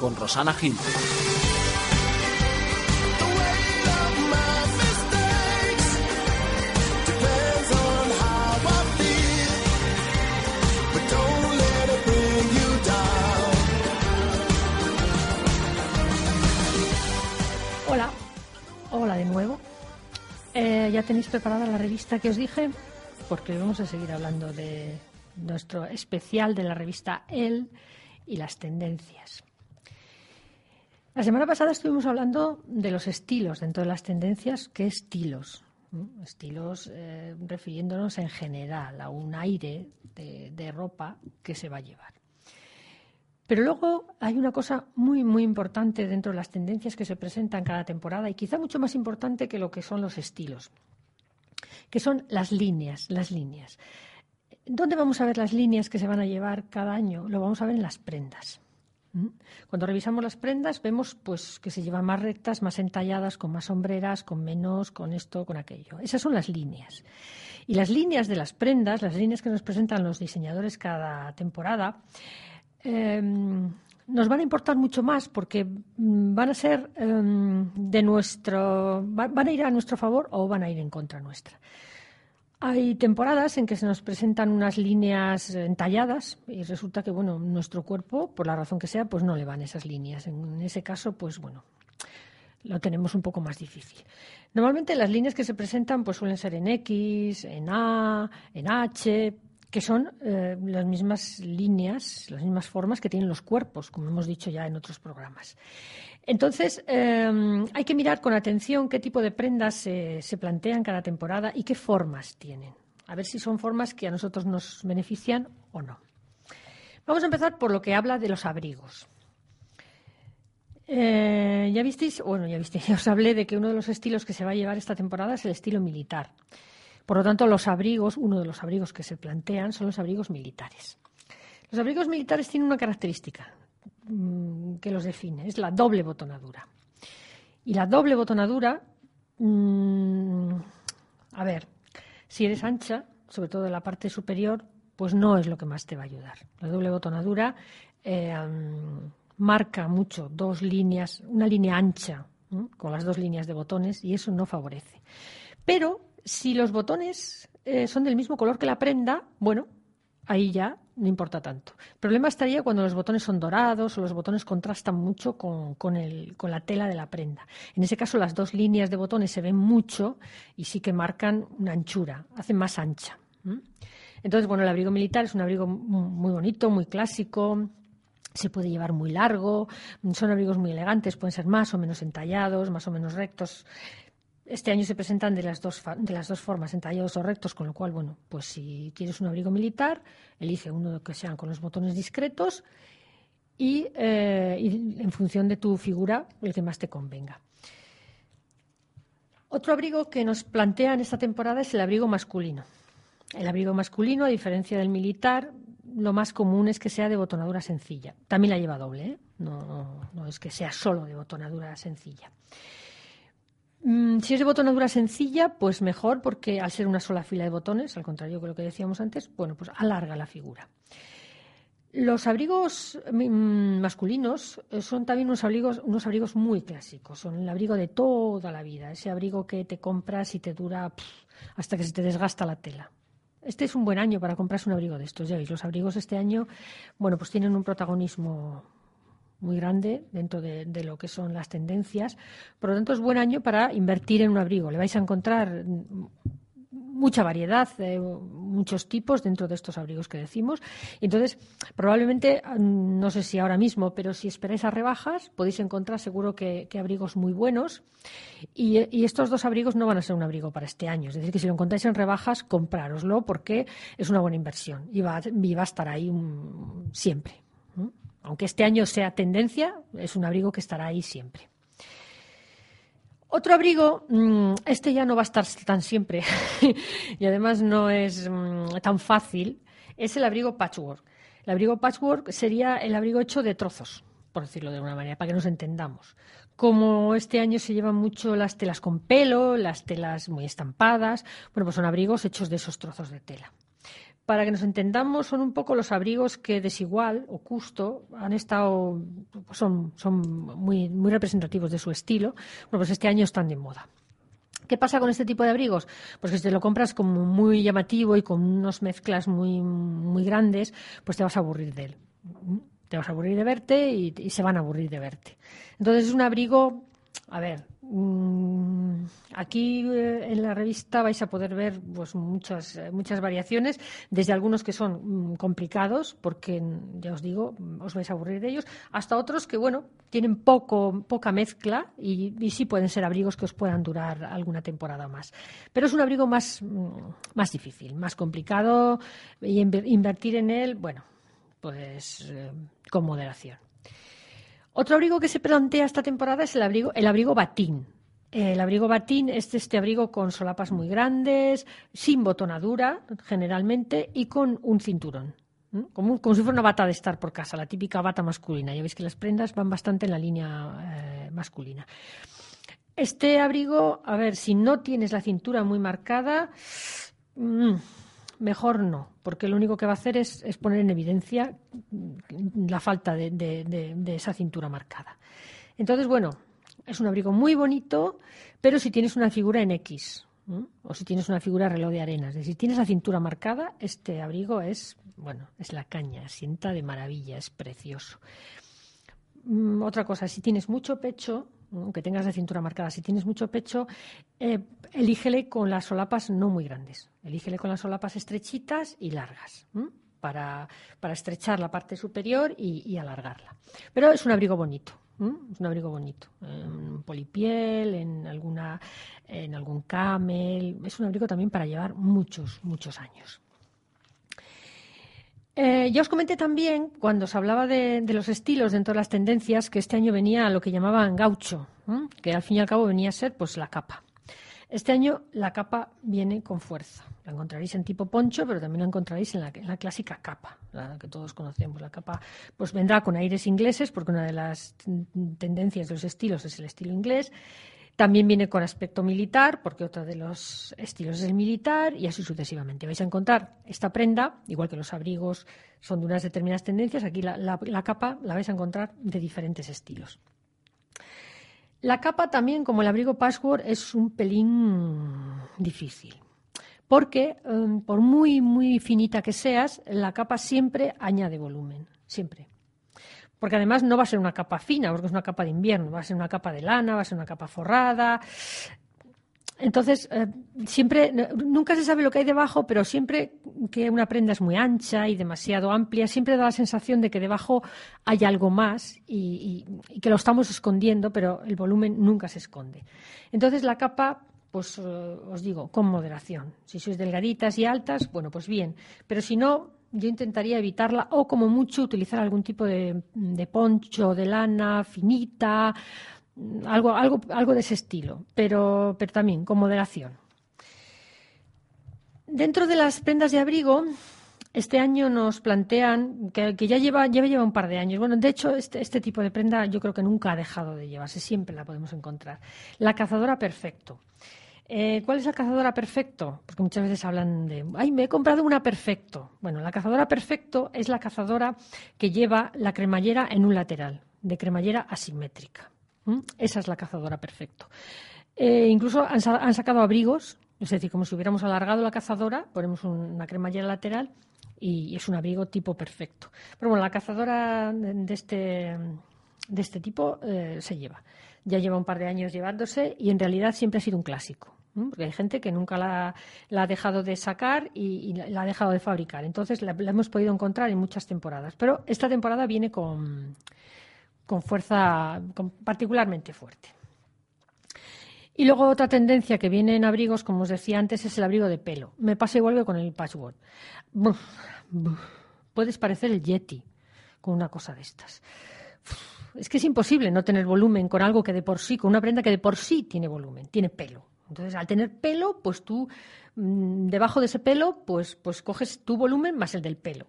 con Rosana Gil. Hola, hola de nuevo. Eh, ya tenéis preparada la revista que os dije, porque vamos a seguir hablando de nuestro especial de la revista El y las tendencias. La semana pasada estuvimos hablando de los estilos dentro de las tendencias. ¿Qué estilos? Estilos eh, refiriéndonos en general a un aire de, de ropa que se va a llevar. Pero luego hay una cosa muy, muy importante dentro de las tendencias que se presentan cada temporada y quizá mucho más importante que lo que son los estilos, que son las líneas, las líneas. ¿Dónde vamos a ver las líneas que se van a llevar cada año? Lo vamos a ver en las prendas. Cuando revisamos las prendas vemos pues que se llevan más rectas, más entalladas, con más sombreras, con menos, con esto, con aquello. Esas son las líneas. Y las líneas de las prendas, las líneas que nos presentan los diseñadores cada temporada, eh, nos van a importar mucho más porque mm, van a ser eh, de nuestro, van a ir a nuestro favor o van a ir en contra nuestra. Hay temporadas en que se nos presentan unas líneas entalladas y resulta que, bueno, nuestro cuerpo, por la razón que sea, pues no le van esas líneas. En ese caso, pues bueno, lo tenemos un poco más difícil. Normalmente las líneas que se presentan pues suelen ser en X, en A, en H, que son eh, las mismas líneas, las mismas formas que tienen los cuerpos, como hemos dicho ya en otros programas. Entonces, eh, hay que mirar con atención qué tipo de prendas se, se plantean cada temporada y qué formas tienen. A ver si son formas que a nosotros nos benefician o no. Vamos a empezar por lo que habla de los abrigos. Eh, ya visteis, bueno, ya visteis, ya os hablé de que uno de los estilos que se va a llevar esta temporada es el estilo militar. Por lo tanto, los abrigos, uno de los abrigos que se plantean son los abrigos militares. Los abrigos militares tienen una característica mmm, que los define, es la doble botonadura. Y la doble botonadura, mmm, a ver, si eres ancha, sobre todo en la parte superior, pues no es lo que más te va a ayudar. La doble botonadura eh, marca mucho dos líneas, una línea ancha con las dos líneas de botones y eso no favorece. Pero si los botones eh, son del mismo color que la prenda, bueno, ahí ya no importa tanto. El problema estaría cuando los botones son dorados o los botones contrastan mucho con, con, el, con, la tela de la prenda. En ese caso, las dos líneas de botones se ven mucho y sí que marcan una anchura, hacen más ancha. Entonces, bueno, el abrigo militar es un abrigo muy bonito, muy clásico, se puede llevar muy largo, son abrigos muy elegantes, pueden ser más o menos entallados, más o menos rectos. Este año se presentan de las dos de las dos formas, entallados o rectos, con lo cual, bueno, pues si quieres un abrigo militar, elige uno que sean con los botones discretos y, eh, y en función de tu figura, el que más te convenga. Otro abrigo que nos plantea en esta temporada es el abrigo masculino. El abrigo masculino, a diferencia del militar, lo más común es que sea de botonadura sencilla. También la lleva doble, ¿eh? no, no, es que sea solo de botonadura sencilla. Mm, si es de botonadura sencilla, pues mejor, porque al ser una sola fila de botones, al contrario de lo que decíamos antes, bueno, pues alarga la figura. Los abrigos mm, masculinos eh, son también unos abrigos, unos abrigos muy clásicos, son el abrigo de toda la vida, ese abrigo que te compras y te dura hasta que se te desgasta la tela. Este es un buen año para comprarse un abrigo de estos. Ya veis, los abrigos este año, bueno, pues tienen un protagonismo muy grande dentro de, lo que son las tendencias. Por lo tanto, es buen año para invertir en un abrigo. Le vais a encontrar mucha variedad, eh, muchos tipos dentro de estos abrigos que decimos. Entonces, probablemente, no sé si ahora mismo, pero si esperáis a rebajas, podéis encontrar seguro que, abrigos muy buenos. Y, estos dos abrigos no van a ser un abrigo para este año. Es decir, que si lo encontráis en rebajas, comprároslo porque es una buena inversión y va, y va a estar ahí un, siempre. Aunque este año sea tendencia, es un abrigo que estará ahí siempre. Otro abrigo, mm, este ya no va a estar tan siempre y además no es mm, tan fácil, es el abrigo patchwork. El abrigo patchwork sería el abrigo hecho de trozos, por decirlo de alguna manera, para que nos entendamos. Como este año se llevan mucho las telas con pelo, las telas muy estampadas, bueno, pues son abrigos hechos de esos trozos de tela para que nos entendamos, son un poco los abrigos que Desigual o Custo han estado, son, son muy, muy representativos de su estilo. Bueno, pues este año están de moda. ¿Qué pasa con este tipo de abrigos? Pues que si te lo compras como muy llamativo y con unas mezclas muy, muy grandes, pues te vas a aburrir de él. Te vas a aburrir de verte y se van a aburrir de verte. Entonces es un abrigo, a ver, Mm, aquí eh, en la revista vais a poder ver pues, muchas, eh, muchas variaciones, desde algunos que son mm, complicados, porque ya os digo, os vais a aburrir de ellos, hasta otros que bueno, tienen poco, poca mezcla y, sí pueden ser abrigos que os puedan durar alguna temporada más. Pero es un abrigo más, mm, más difícil, más complicado y invertir en él, bueno, pues eh, con moderación. Otro abrigo que se plantea esta temporada es el abrigo, el abrigo batín. El abrigo batín es este abrigo con solapas muy grandes, sin botonadura generalmente y con un cinturón. Como, si fuera una bata de estar por casa, la típica bata masculina. Ya veis que las prendas van bastante en la línea eh, masculina. Este abrigo, a ver, si no tienes la cintura muy marcada, mm, mejor no, porque lo único que va a hacer es, poner en evidencia la falta de, esa cintura marcada. Entonces, bueno, es un abrigo muy bonito, pero si tienes una figura en X, o si tienes una figura reloj de arena, si tienes la cintura marcada, este abrigo es, bueno, es la caña, sienta de maravilla, es precioso. Mm, otra cosa, si tienes mucho pecho, aunque tengas la cintura marcada, si tienes mucho pecho, eh, elígele con las solapas no muy grandes. Elígele con las solapas estrechitas y largas. Para, estrechar la parte superior y, alargarla. Pero es un abrigo bonito, es un abrigo bonito. En polipiel, en, alguna, en algún camel. Es un abrigo también para llevar muchos, muchos años. Eh, yo os comenté también, cuando se hablaba de, los estilos dentro de las tendencias, que este año venía lo que llamaban gaucho, que al fin y al cabo venía a ser pues la capa. Este año la capa viene con fuerza. La encontraréis en tipo poncho, pero también la encontraréis en la, en la, clásica capa, la que todos conocemos. La capa pues vendrá con aires ingleses, porque una de las tendencias de los estilos es el estilo inglés. También viene con aspecto militar, porque otro de los estilos es el militar, y así sucesivamente. Vais a encontrar esta prenda, igual que los abrigos son de unas determinadas tendencias, aquí la, capa la vais a encontrar de diferentes estilos. La capa también, como el abrigo password, es un pelín difícil. Porque, em, por muy, muy finita que seas, la capa siempre añade volumen. Siempre porque además no va a ser una capa fina, porque es una capa de invierno, va a ser una capa de lana, va a ser una capa forrada. Entonces, eh, siempre, nunca se sabe lo que hay debajo, pero siempre que una prenda es muy ancha y demasiado amplia, siempre da la sensación de que debajo hay algo más y, que lo estamos escondiendo, pero el volumen nunca se esconde. Entonces, la capa pues eh, os digo, con moderación. Si sois delgaditas y altas, bueno, pues bien. Pero si no, yo intentaría evitarla o como mucho utilizar algún tipo de, poncho de lana finita, algo, algo, algo de ese estilo, pero, pero también con moderación. Dentro de las prendas de abrigo, este año nos plantean que, ya lleva, lleva, lleva un par de años. Bueno, de hecho, este, este tipo de prenda yo creo que nunca ha dejado de llevarse, siempre la podemos encontrar. La cazadora perfecto. Eh, ¿Cuál es la cazadora perfecto? Porque muchas veces hablan de, ay, me he comprado una perfecto. Bueno, la cazadora perfecto es la cazadora que lleva la cremallera en un lateral, de cremallera asimétrica. Esa es la cazadora perfecto. Eh, incluso han, sacado abrigos, es decir, como si hubiéramos alargado la cazadora, ponemos una cremallera lateral y es un abrigo tipo perfecto. Pero bueno, la cazadora de este, de este tipo eh, se lleva. Ya lleva un par de años llevándose y en realidad siempre ha sido un clásico. Porque hay gente que nunca la, ha dejado de sacar y, la ha dejado de fabricar. Entonces la, hemos podido encontrar en muchas temporadas. Pero esta temporada viene con, con fuerza particularmente fuerte. Y luego otra tendencia que viene en abrigos, como os decía antes, es el abrigo de pelo. Me pasa igual que con el patchwork. Puedes parecer el Yeti con una cosa de estas. Es que es imposible no tener volumen con algo que de por sí, con una prenda que de por sí tiene volumen, tiene pelo. Entonces, al tener pelo, pues tú mm, debajo de ese pelo, pues, pues coges tu volumen más el del pelo.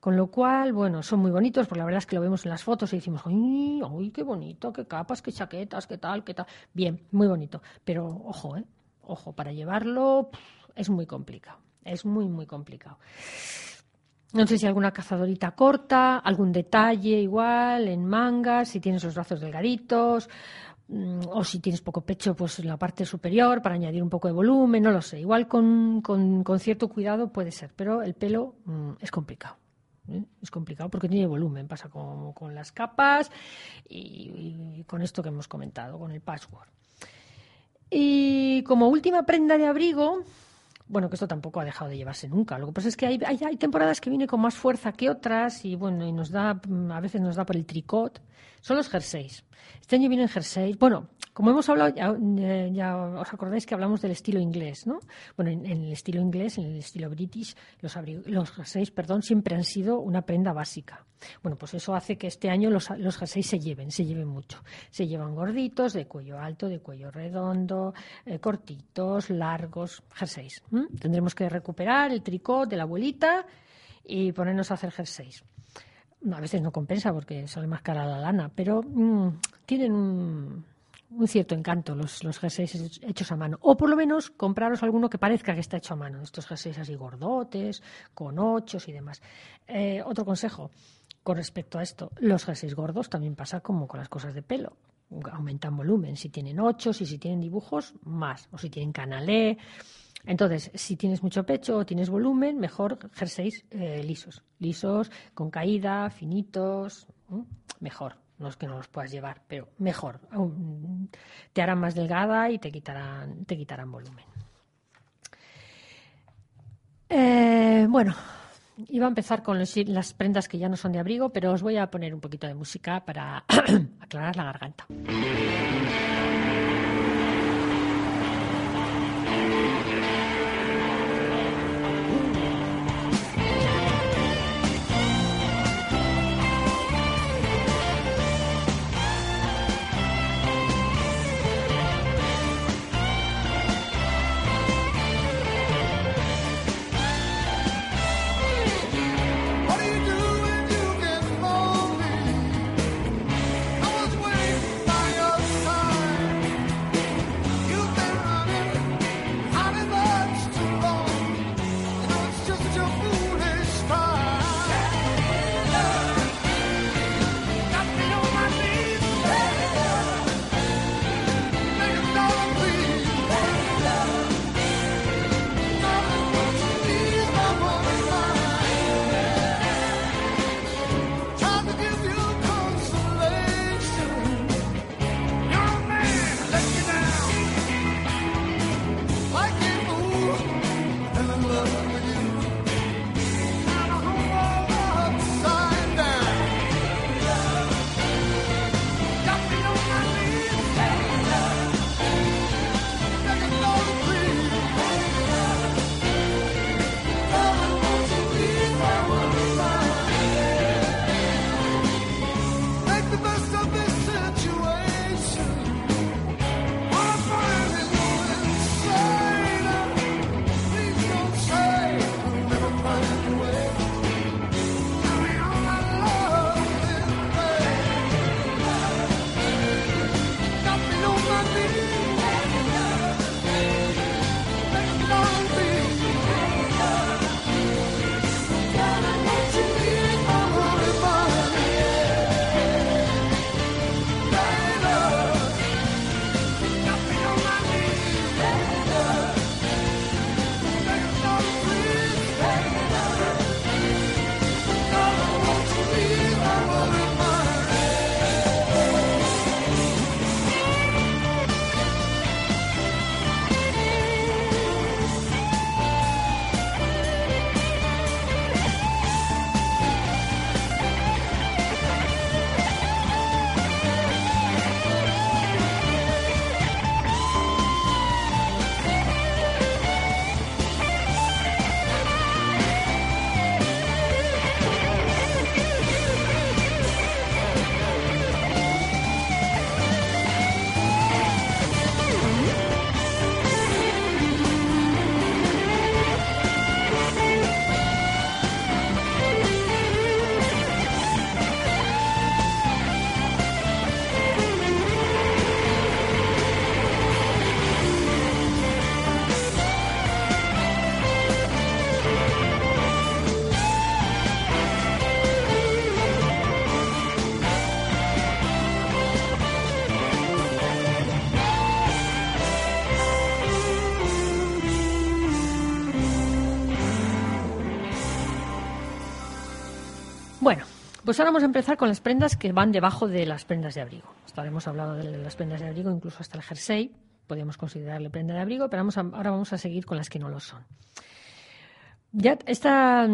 Con lo cual, bueno, son muy bonitos, porque la verdad es que lo vemos en las fotos y decimos, ¡ay, ay qué bonito, qué capas, qué chaquetas, qué tal, qué tal! Bien, muy bonito. Pero ojo, ¿eh? Ojo, para llevarlo es muy complicado. Es muy, muy complicado. No sé si alguna cazadorita corta, algún detalle igual en mangas, si tienes los brazos delgaditos, o si tienes poco pecho, pues en la parte superior para añadir un poco de volumen, no lo sé. Igual con, cierto cuidado puede ser, pero el pelo mm, es complicado. ¿eh? Es complicado porque tiene volumen, pasa como con las capas y, con esto que hemos comentado, con el password. Y como última prenda de abrigo, bueno, que esto tampoco ha dejado de llevarse nunca. Lo que pasa es que hay, hay, temporadas que viene con más fuerza que otras y bueno, y nos da, a veces nos da por el tricot. Son los jerseys. Este año vienen jerseys. Bueno, como hemos hablado, ya, os acordáis que hablamos del estilo inglés, ¿no? Bueno, en, el estilo inglés, en el estilo british, los, los jerseys, perdón, siempre han sido una prenda básica. Bueno, pues eso hace que este año los, los jerseys se lleven, se lleven mucho. Se llevan gorditos, de cuello alto, de cuello redondo, eh, cortitos, largos, jerseys. Tendremos que recuperar el tricot de la abuelita y ponernos a hacer jerseys a veces no compensa porque sale más cara la lana, pero mm, tienen un, un cierto encanto los, los jerseys hechos a mano. O por lo menos compraros alguno que parezca que está hecho a mano. Estos jerseys así gordotes, con ochos y demás. Eh, otro consejo con respecto a esto. Los jerseys gordos también pasa como con las cosas de pelo. Aumentan volumen. Si tienen ochos y si tienen dibujos, más. O si tienen canalé. Entonces, si tienes mucho pecho o tienes volumen, mejor jerseys eh, lisos. Lisos, con caída, finitos. Mejor no es que no los puedas llevar, pero mejor. Te harán más delgada y te quitarán, te quitarán volumen. Eh, bueno, iba a empezar con las prendas que ya no son de abrigo, pero os voy a poner un poquito de música para aclarar la garganta. Pues ahora vamos a empezar con las prendas que van debajo de las prendas de abrigo. Hasta ahora hemos hablado de las prendas de abrigo, incluso hasta el jersey, podríamos considerarle prenda de abrigo, pero vamos ahora vamos a seguir con las que no lo son. Ya esta,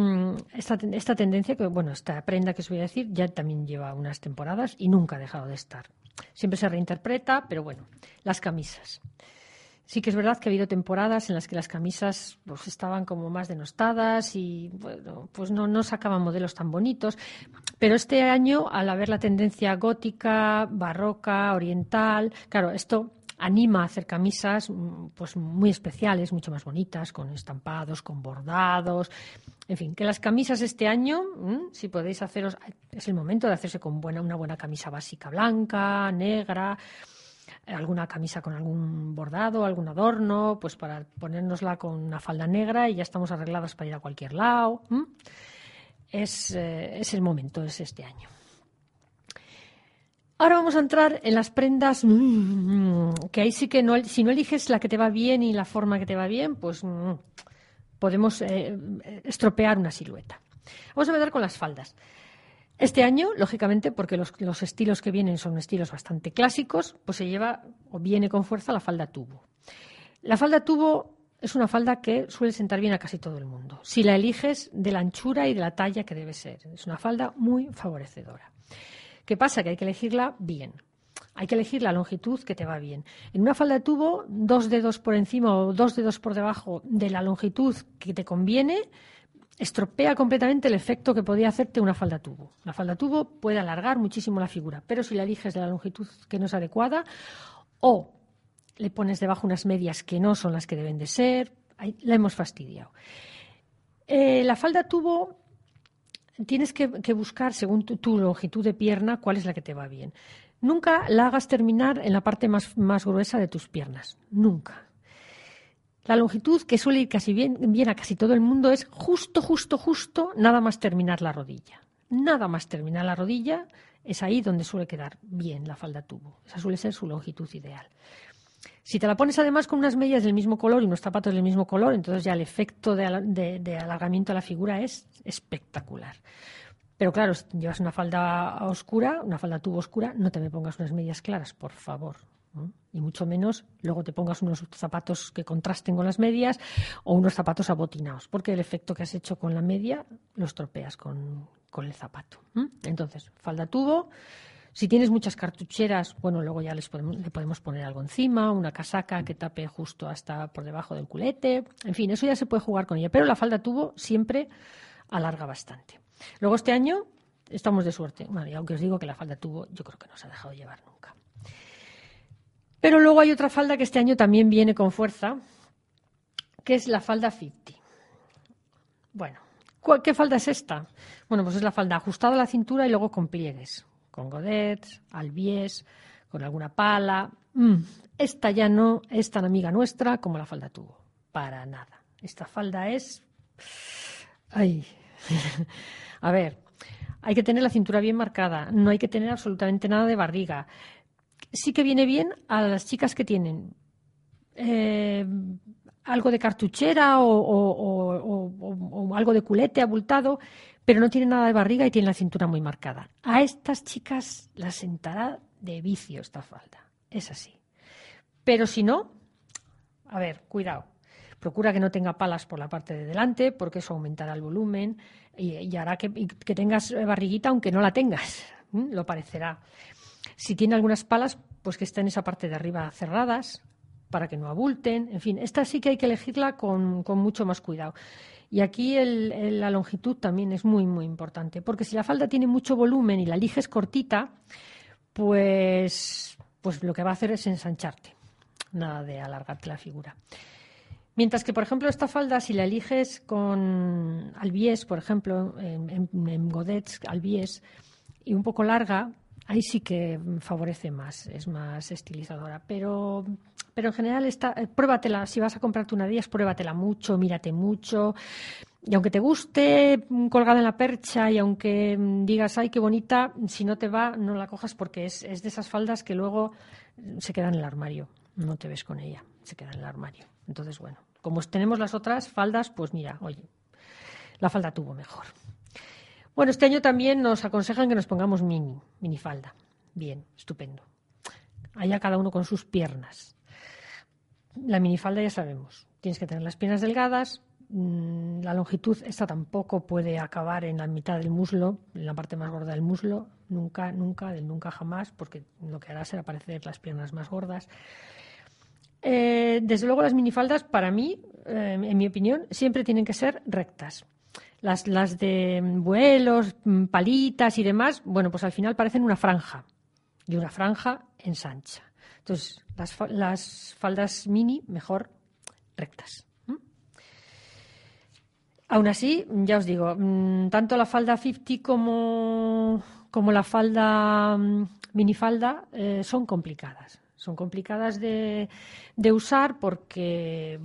esta, esta, tendencia, bueno, esta prenda que os voy a decir, ya también lleva unas temporadas y nunca ha dejado de estar. Siempre se reinterpreta, pero bueno, las camisas. Sí que es verdad que ha habido temporadas en las que las camisas pues, estaban como más denostadas y bueno, pues no, no sacaban modelos tan bonitos. Pero este año, al haber la tendencia gótica, barroca, oriental, claro, esto anima a hacer camisas mm, pues muy especiales, mucho más bonitas, con estampados, con bordados. En fin, que las camisas este año, mm, si podéis haceros, es el momento de hacerse con buena, una buena camisa básica blanca, negra, alguna camisa con algún bordado, algún adorno, pues para ponérnosla con una falda negra y ya estamos arregladas para ir a cualquier lado. Es, eh, es el momento, es este año. Ahora vamos a entrar en las prendas mm, que ahí sí que no, si no eliges la que te va bien y la forma que te va bien, pues mm, podemos eh, estropear una silueta. Vamos a empezar con las faldas. Este año, lógicamente, porque los, los, estilos que vienen son estilos bastante clásicos, pues se lleva o viene con fuerza la falda tubo. La falda tubo es una falda que suele sentar bien a casi todo el mundo, si la eliges de la anchura y de la talla que debe ser. Es una falda muy favorecedora. ¿Qué pasa? Que hay que elegirla bien. Hay que elegir la longitud que te va bien. En una falda de tubo, dos dedos por encima o dos dedos por debajo de la longitud que te conviene, estropea completamente el efecto que podía hacerte una falda tubo. La falda tubo puede alargar muchísimo la figura, pero si la eliges de la longitud que no es adecuada o le pones debajo unas medias que no son las que deben de ser, la hemos fastidiado. Eh, la falda tubo tienes que, buscar, según tu, longitud de pierna, cuál es la que te va bien. Nunca la hagas terminar en la parte más, gruesa de tus piernas. Nunca. La longitud que suele ir casi bien, bien a casi todo el mundo es justo, justo, justo, nada más terminar la rodilla. Nada más terminar la rodilla es ahí donde suele quedar bien la falda tubo. Esa suele ser su longitud ideal. Si te la pones además con unas medias del mismo color y unos zapatos del mismo color, entonces ya el efecto de, alargamiento de la figura es espectacular. Pero claro, si llevas una falda oscura, una falda tubo oscura, no te me pongas unas medias claras, por favor. Y mucho menos luego te pongas unos zapatos que contrasten con las medias o unos zapatos abotinados, porque el efecto que has hecho con la media lo estropeas con, el zapato. Entonces, falda tubo, si tienes muchas cartucheras, bueno, luego ya les podemos, le podemos poner algo encima, una casaca que tape justo hasta por debajo del culete. En fin, eso ya se puede jugar con ella. Pero la falda tubo siempre alarga bastante. Luego este año estamos de suerte. Bueno, y aunque os digo que la falda tubo yo creo que no se ha dejado llevar nunca. Pero luego hay otra falda que este año también viene con fuerza, que es la falda 50. Bueno, ¿qué falda es esta? Bueno, pues es la falda ajustada a la cintura y luego con pliegues con godets, albies, con alguna pala. Mm, esta ya no es tan amiga nuestra como la falda tubo. Para nada. Esta falda es. Ay. A ver, hay que tener la cintura bien marcada, no hay que tener absolutamente nada de barriga. Sí que viene bien a las chicas que tienen eh, algo de cartuchera o, algo de culete abultado, pero no tiene nada de barriga y tiene la cintura muy marcada. A estas chicas las sentará de vicio esta falda. Es así. Pero si no, a ver, cuidado. Procura que no tenga palas por la parte de delante, porque eso aumentará el volumen y, hará que, que, tengas barriguita, aunque no la tengas. Lo parecerá. Si tiene algunas palas, pues que estén en esa parte de arriba cerradas, para que no abulten. En fin, esta sí que hay que elegirla con, mucho más cuidado. Y aquí la longitud también es muy, muy importante, porque si la falda tiene mucho volumen y la eliges cortita, pues, pues lo que va a hacer es ensancharte, nada de alargarte la figura. Mientras que, por ejemplo, esta falda, si la eliges con albies, por ejemplo, en, en, godets, albies, y un poco larga, ahí sí que favorece más, es más estilizadora. Pero pero en general está, eh, pruébatela, si vas a comprarte una de pruébatela mucho, mírate mucho. Y aunque te guste mm, colgada en la percha y aunque mm, digas, ay, qué bonita, si no te va, no la cojas porque es, es de esas faldas que luego mm, se quedan en el armario. No te ves con ella, se queda en el armario. Entonces, bueno, como tenemos las otras faldas, pues mira, oye, la falda tuvo mejor. Bueno, este año también nos aconsejan que nos pongamos mini, minifalda. Bien, estupendo. Allá cada uno con sus piernas. La minifalda ya sabemos. Tienes que tener las piernas delgadas. Mm, la longitud, esta tampoco puede acabar en la mitad del muslo, en la parte más gorda del muslo. Nunca, nunca, del nunca jamás, porque lo que hará será parecer las piernas más gordas. Eh, desde luego las minifaldas, para mí, eh, en mi opinión, siempre tienen que ser rectas. Las, de vuelos, mm, palitas y demás, bueno, pues al final parecen una franja y una franja ensancha. Entonces, las, las faldas mini, mejor rectas. Aún así, ya os digo, mm, tanto la falda 50 como, como la falda mm, minifalda eh, son complicadas. Son complicadas de, de, usar porque,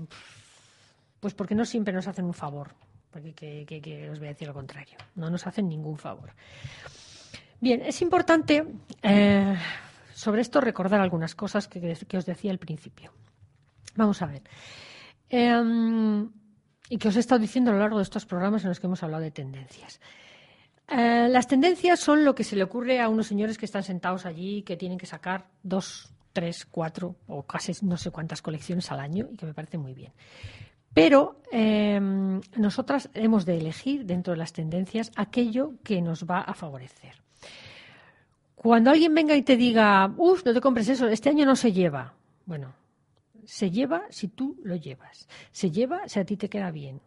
pues porque no siempre nos hacen un favor. Porque que, os voy a decir lo contrario. No nos hacen ningún favor. Bien, es importante eh, sobre esto recordar algunas cosas que, os decía al principio. Vamos a ver. Em, y que os he estado diciendo a lo largo de estos programas en los que hemos hablado de tendencias. Eh, las tendencias son lo que se le ocurre a unos señores que están sentados allí, que tienen que sacar dos, tres, cuatro o casi no sé cuántas colecciones al año y que me parece muy bien. Pero em, nosotras hemos de elegir dentro de las tendencias aquello que nos va a favorecer. Cuando alguien venga y te diga, uff, no te compres eso, este año no se lleva. Bueno, se lleva si tú lo llevas. Se lleva si a ti te queda bien.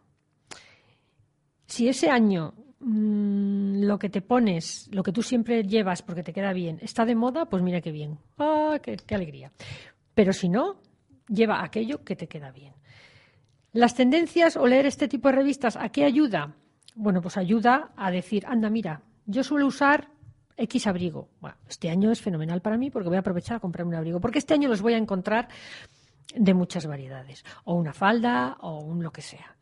Si ese año mm, lo que te pones, lo que tú siempre llevas porque te queda bien, está de moda, pues mira qué bien. ¡Ah, qué, qué alegría! Pero si no, lleva aquello que te queda bien. Las tendencias o leer este tipo de revistas, ¿a qué ayuda? Bueno, pues ayuda a decir, anda, mira, yo suelo usar X abrigo. Bueno, este año es fenomenal para mí porque voy a aprovechar a comprarme un abrigo, porque este año los voy a encontrar de muchas variedades, o una falda o un lo que sea.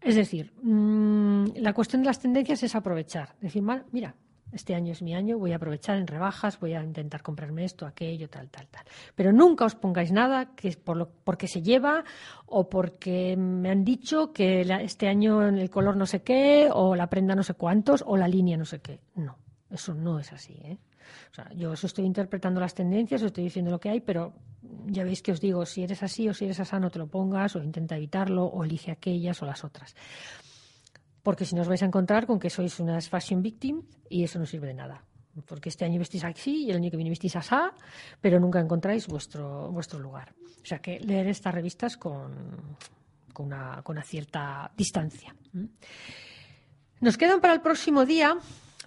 Es decir, mm, la cuestión de las tendencias es aprovechar, decir, mira, este año es mi año, voy a aprovechar en rebajas, voy a intentar comprarme esto, aquello, tal, tal, tal. Pero nunca os pongáis nada que por lo, porque se lleva o porque me han dicho que este año el color no sé qué, o la prenda no sé cuántos, o la línea no sé qué. No. Eso no es así. ¿eh? O sea, yo eso estoy interpretando las tendencias, os estoy diciendo lo que hay, pero ya veis que os digo, si eres así o si eres así, no te lo pongas, o intenta evitarlo, o elige aquellas o las otras. Porque si no os vais a encontrar con que sois unas fashion victims y eso no sirve de nada. Porque este año vestís así y el año que viene vestís así, pero nunca encontráis vuestro, vuestro lugar. O sea que leer estas revistas con, con, con una cierta distancia. Nos quedan para el próximo día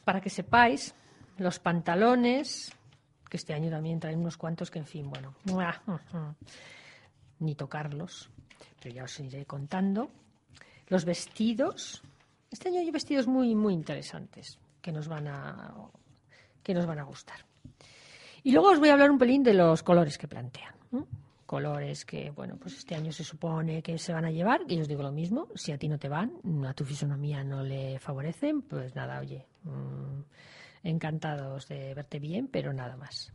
para que sepáis, los pantalones, que este año también traen unos cuantos que, en fin, bueno, ni tocarlos, pero ya os iré contando. Los vestidos, este año hay vestidos muy, muy interesantes que nos van a, que nos van a gustar. Y luego os voy a hablar un pelín de los colores que plantean. Colores que, bueno, pues este año se supone que se van a llevar, y os digo lo mismo, si a ti no te van, a tu fisonomía no le favorecen, pues nada, oye, Mm, encantados de verte bien, pero nada más.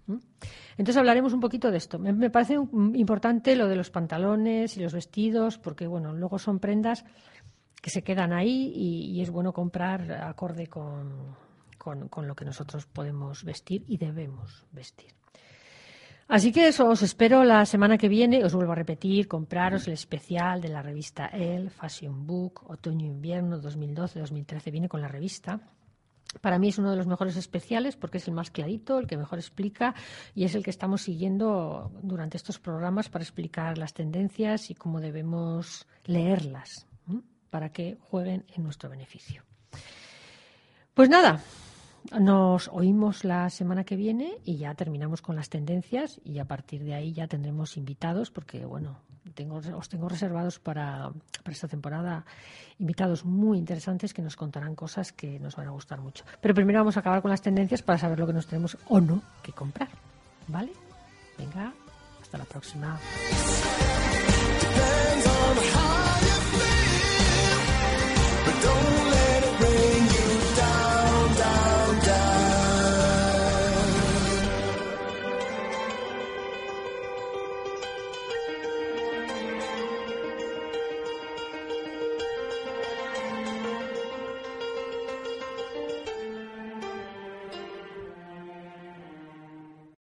Entonces hablaremos un poquito de esto. Me, parece importante lo de los pantalones y los vestidos, porque bueno, luego son prendas que se quedan ahí y, es bueno comprar acorde con, con, lo que nosotros podemos vestir y debemos vestir. Así que eso, os espero la semana que viene. Os vuelvo a repetir, compraros el especial de la revista El Fashion Book, otoño-invierno 2012-2013. Viene con la revista. Para mí es uno de los mejores especiales porque es el más clarito, el que mejor explica y es el que estamos siguiendo durante estos programas para explicar las tendencias y cómo debemos leerlas para que jueguen en nuestro beneficio. Pues nada, nos oímos la semana que viene y ya terminamos con las tendencias y a partir de ahí ya tendremos invitados porque, bueno, tengo, os tengo reservados para, para esta temporada invitados muy interesantes que nos contarán cosas que nos van a gustar mucho. Pero primero vamos a acabar con las tendencias para saber lo que nos tenemos o no que comprar. ¿Vale? Venga, hasta la próxima. Don't let